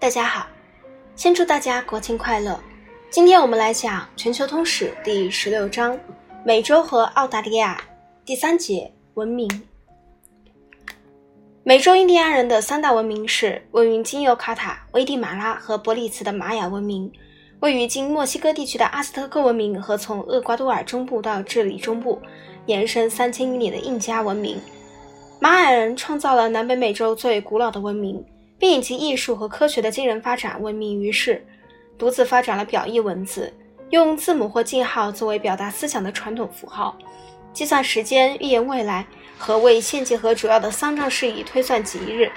大家好，先祝大家国庆快乐。今天我们来讲《全球通史》第十六章：美洲和澳大利亚，第三节文明。美洲印第安人的三大文明是位于今尤卡塔、危地马拉和伯利茨的玛雅文明，位于今墨西哥地区的阿斯特克文明和从厄瓜多尔中部到智利中部延伸三千余里的印加文明。玛雅人创造了南北美洲最古老的文明。并以其艺术和科学的惊人发展闻名于世，独自发展了表意文字，用字母或记号作为表达思想的传统符号，计算时间、预言未来和为献祭和主要的丧葬事宜推算吉日。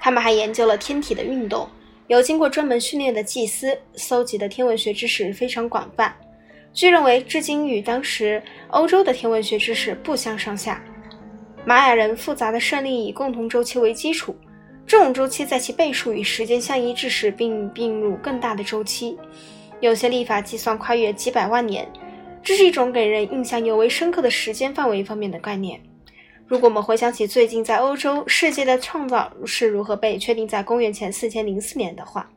他们还研究了天体的运动，有经过专门训练的祭司，搜集的天文学知识非常广泛。据认为，至今与当时欧洲的天文学知识不相上下。玛雅人复杂的胜利以共同周期为基础。这种周期在其倍数与时间相一致时，并并入更大的周期。有些历法计算跨越几百万年，这是一种给人印象尤为深刻的时间范围方面的概念。如果我们回想起最近在欧洲世界的创造是如何被确定在公元前四千零四年的话，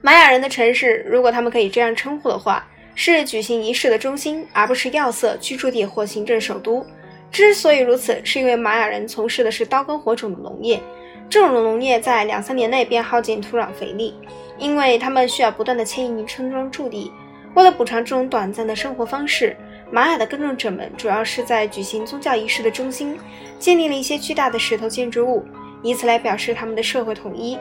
玛雅人的城市，如果他们可以这样称呼的话，是举行仪式的中心，而不是要塞、居住地或行政首都。之所以如此，是因为玛雅人从事的是刀耕火种的农业，这种农业在两三年内便耗尽土壤肥力，因为他们需要不断的迁移村庄驻地。为了补偿这种短暂的生活方式，玛雅的耕种者们主要是在举行宗教仪式的中心建立了一些巨大的石头建筑物，以此来表示他们的社会统一。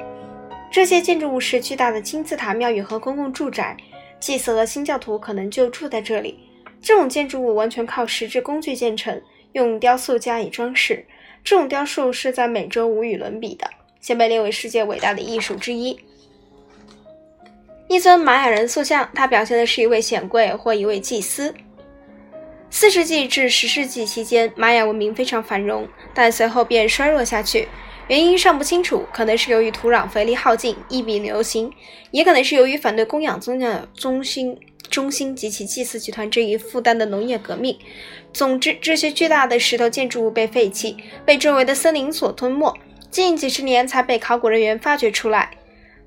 这些建筑物是巨大的金字塔庙宇和公共住宅，祭司和新教徒可能就住在这里。这种建筑物完全靠石质工具建成。用雕塑加以装饰，这种雕塑是在美洲无与伦比的，现被列为世界伟大的艺术之一。一尊玛雅人塑像，它表现的是一位显贵或一位祭司。四世纪至十世纪期间，玛雅文明非常繁荣，但随后便衰弱下去，原因尚不清楚，可能是由于土壤肥力耗尽、疫病流行，也可能是由于反对供养宗教的中心。中心及其祭祀集团这一负担的农业革命。总之，这些巨大的石头建筑物被废弃，被周围的森林所吞没，近几十年才被考古人员发掘出来。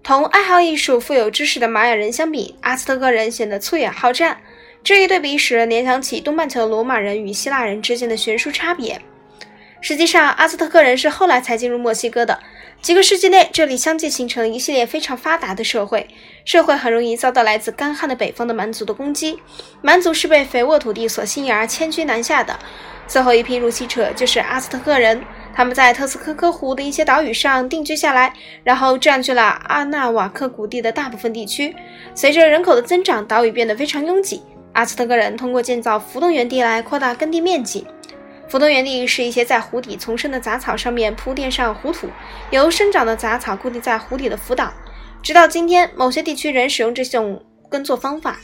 同爱好艺术、富有知识的玛雅人相比，阿兹特克人显得粗野好战。这一对比使人联想起东半球罗马人与希腊人之间的悬殊差别。实际上，阿兹特克人是后来才进入墨西哥的。几个世纪内，这里相继形成了一系列非常发达的社会。社会很容易遭到来自干旱的北方的蛮族的攻击。蛮族是被肥沃土地所吸引而迁居南下的。最后一批入侵者就是阿兹特克人，他们在特斯科科湖的一些岛屿上定居下来，然后占据了阿纳瓦克谷地的大部分地区。随着人口的增长，岛屿变得非常拥挤。阿兹特克人通过建造浮动原地来扩大耕地面积。浮动原地是一些在湖底丛生的杂草上面铺垫上湖土，由生长的杂草固定在湖底的浮岛。直到今天，某些地区仍使用这种耕作方法。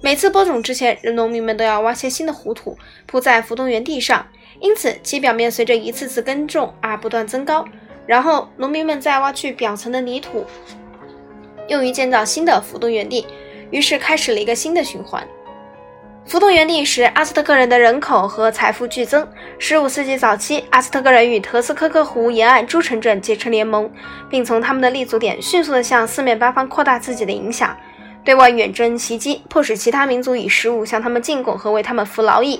每次播种之前，人农民们都要挖些新的湖土铺在浮动原地上，因此其表面随着一次次耕种而不断增高。然后，农民们再挖去表层的泥土，用于建造新的浮动原地。于是，开始了一个新的循环。浮动原地时阿斯特克人的人口和财富剧增。十五世纪早期，阿斯特克人与特斯科克湖沿岸诸城镇结成联盟，并从他们的立足点迅速地向四面八方扩大自己的影响，对外远征袭击，迫使其他民族以食物向他们进贡和为他们服劳役。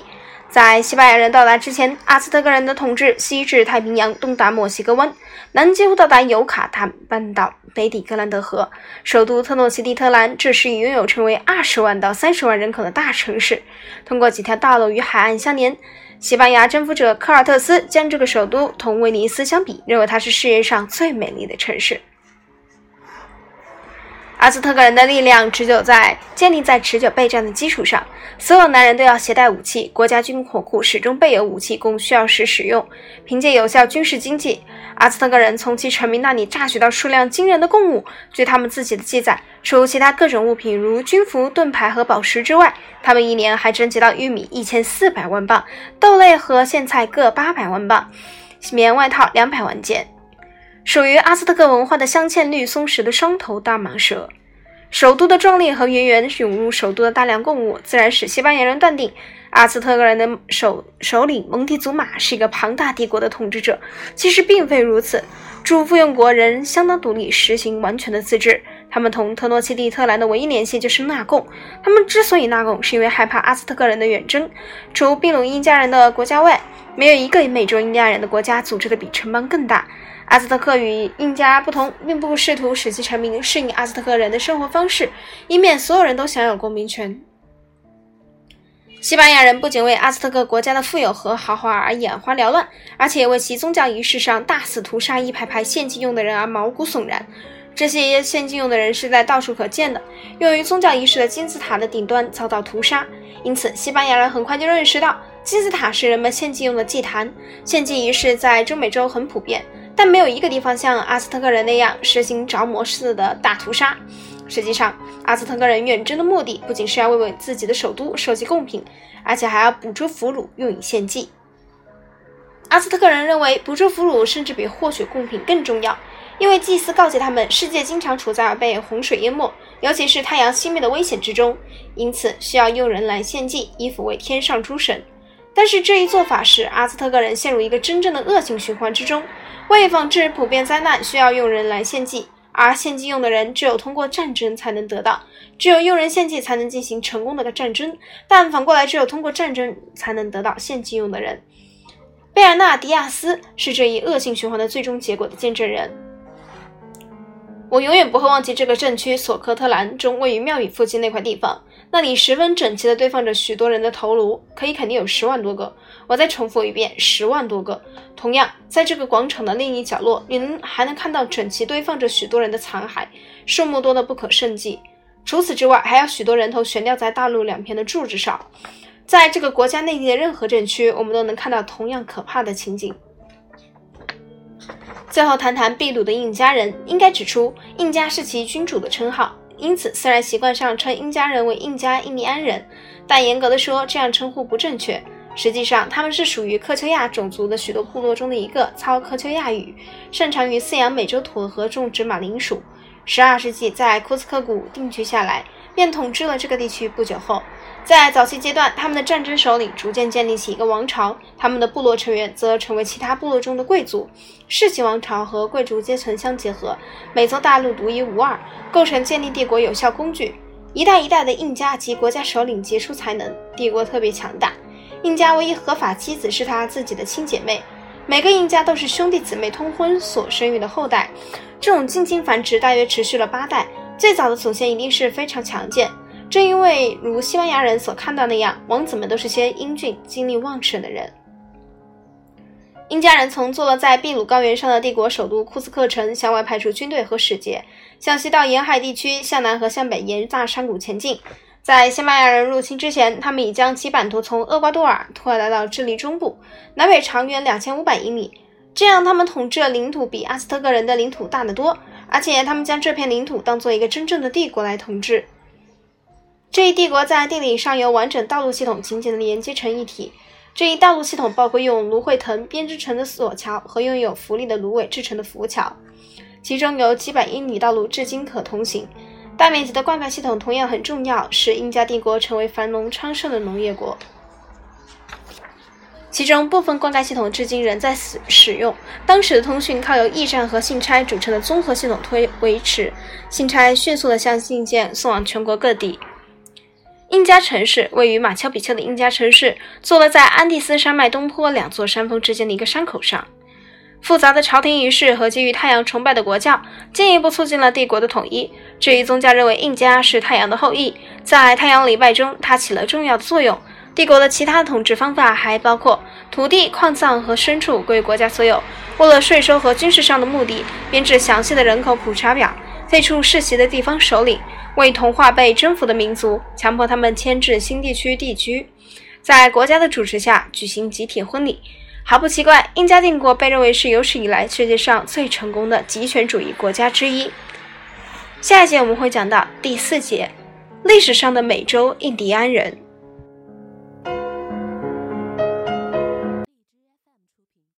在西班牙人到达之前，阿兹特克人的统治西至太平洋，东达墨西哥湾，南几乎到达尤卡坦半岛，北抵格兰德河。首都特诺奇蒂特兰，这时已拥有成为二十万到三十万人口的大城市。通过几条道路与海岸相连，西班牙征服者科尔特斯将这个首都同威尼斯相比，认为它是世界上最美丽的城市。阿兹特克人的力量持久在建立在持久备战的基础上。所有男人都要携带武器，国家军火库始终备有武器供需要时使用。凭借有效军事经济，阿兹特克人从其臣民那里榨取到数量惊人的贡物。据他们自己的记载，除其他各种物品如军服、盾牌和宝石之外，他们一年还征集到玉米一千四百万磅，豆类和苋菜各八百万磅，棉外套两百万件。属于阿兹特克文化的镶嵌绿松石的双头大蟒蛇，首都的壮丽和源源涌入首都的大量贡物，自然使西班牙人断定阿兹特克人的首首领蒙蒂祖玛是一个庞大帝国的统治者，其实并非如此。主附庸国人相当独立，实行完全的自治。他们同特诺奇蒂特兰的唯一联系就是纳贡。他们之所以纳贡，是因为害怕阿兹特克人的远征。除秘鲁印加人的国家外，没有一个美洲印加人的国家组织的比城邦更大。阿兹特克与印加不同，并不试图使其臣民适应阿兹特克人的生活方式，以免所有人都享有公民权。西班牙人不仅为阿兹特克国家的富有和豪华而眼花缭乱，而且为其宗教仪式上大肆屠杀一排排献祭用的人而毛骨悚然。这些献祭用的人是在到处可见的，用于宗教仪式的金字塔的顶端遭到屠杀。因此，西班牙人很快就认识到金字塔是人们献祭用的祭坛。献祭仪式在中美洲很普遍，但没有一个地方像阿兹特克人那样实行着魔似的大屠杀。实际上，阿兹特克人远征的目的不仅是要为自己的首都收集贡品，而且还要捕捉俘虏用以献祭。阿兹特克人认为，捕捉俘虏甚至比获取贡品更重要，因为祭司告诫他们，世界经常处在被洪水淹没，尤其是太阳熄灭的危险之中，因此需要用人来献祭，以抚慰天上诸神。但是这一做法使阿兹特克人陷入一个真正的恶性循环之中，为防止普遍灾难，需要用人来献祭。而献祭用的人只有通过战争才能得到，只有用人献祭才能进行成功的战争，但反过来，只有通过战争才能得到献祭用的人。贝尔纳迪亚斯是这一恶性循环的最终结果的见证人。我永远不会忘记这个镇区索科特兰中位于庙宇附近那块地方。那里十分整齐地堆放着许多人的头颅，可以肯定有十万多个。我再重复一遍，十万多个。同样，在这个广场的另一角落，你能还能看到整齐堆放着许多人的残骸，数目多得不可胜计。除此之外，还有许多人头悬吊在大路两边的柱子上。在这个国家内地的任何镇区，我们都能看到同样可怕的情景。最后谈谈秘鲁的印加人，应该指出，印加是其君主的称号。因此，虽然习惯上称印加人为印加印第安人，但严格的说，这样称呼不正确。实际上，他们是属于科丘亚种族的许多部落中的一个，操科丘亚语，擅长于饲养美洲驼和种植马铃薯。十二世纪在库斯科谷定居下来，便统治了这个地区。不久后，在早期阶段，他们的战争首领逐渐建立起一个王朝，他们的部落成员则成为其他部落中的贵族。世袭王朝和贵族阶层相结合，美洲大陆独一无二，构成建立帝国有效工具。一代一代的印加及国家首领杰出才能，帝国特别强大。印加唯一合法妻子是他自己的亲姐妹，每个印加都是兄弟姊妹通婚所生育的后代。这种近亲繁殖大约持续了八代，最早的祖先一定是非常强健。正因为如西班牙人所看到那样，王子们都是些英俊、精力旺盛的人。印加人从坐落在秘鲁高原上的帝国首都库斯克城向外派出军队和使节，向西到沿海地区，向南和向北沿大山谷前进。在西班牙人入侵之前，他们已将其版图从厄瓜多尔拖拉到智利中部，南北长约两千五百英里。这样，他们统治的领土比阿斯特克人的领土大得多，而且他们将这片领土当做一个真正的帝国来统治。这一帝国在地理上由完整道路系统紧紧地连接成一体。这一道路系统包括用芦荟藤编织成的索桥和拥有浮力的芦苇制成的浮桥，其中有几百英里道路至今可通行。大面积的灌溉系统同样很重要，使印加帝国成为繁荣昌盛的农业国。其中部分灌溉系统至今仍在使使用。当时的通讯靠由驿站和信差组成的综合系统推维持，信差迅速地将信件送往全国各地。印加城市位于马丘比丘的印加城市，坐落在安第斯山脉东坡两座山峰之间的一个山口上。复杂的朝廷仪式和基于太阳崇拜的国教，进一步促进了帝国的统一。这一宗教认为印加是太阳的后裔，在太阳礼拜中，它起了重要的作用。帝国的其他统治方法还包括土地、矿藏和牲畜归国家所有。为了税收和军事上的目的，编制详细的人口普查表，废除世袭的地方首领。为同化被征服的民族，强迫他们迁至新地区地居，在国家的主持下举行集体婚礼。毫不奇怪，印加帝国被认为是有史以来世界上最成功的集权主义国家之一。下一节我们会讲到第四节：历史上的美洲印第安人。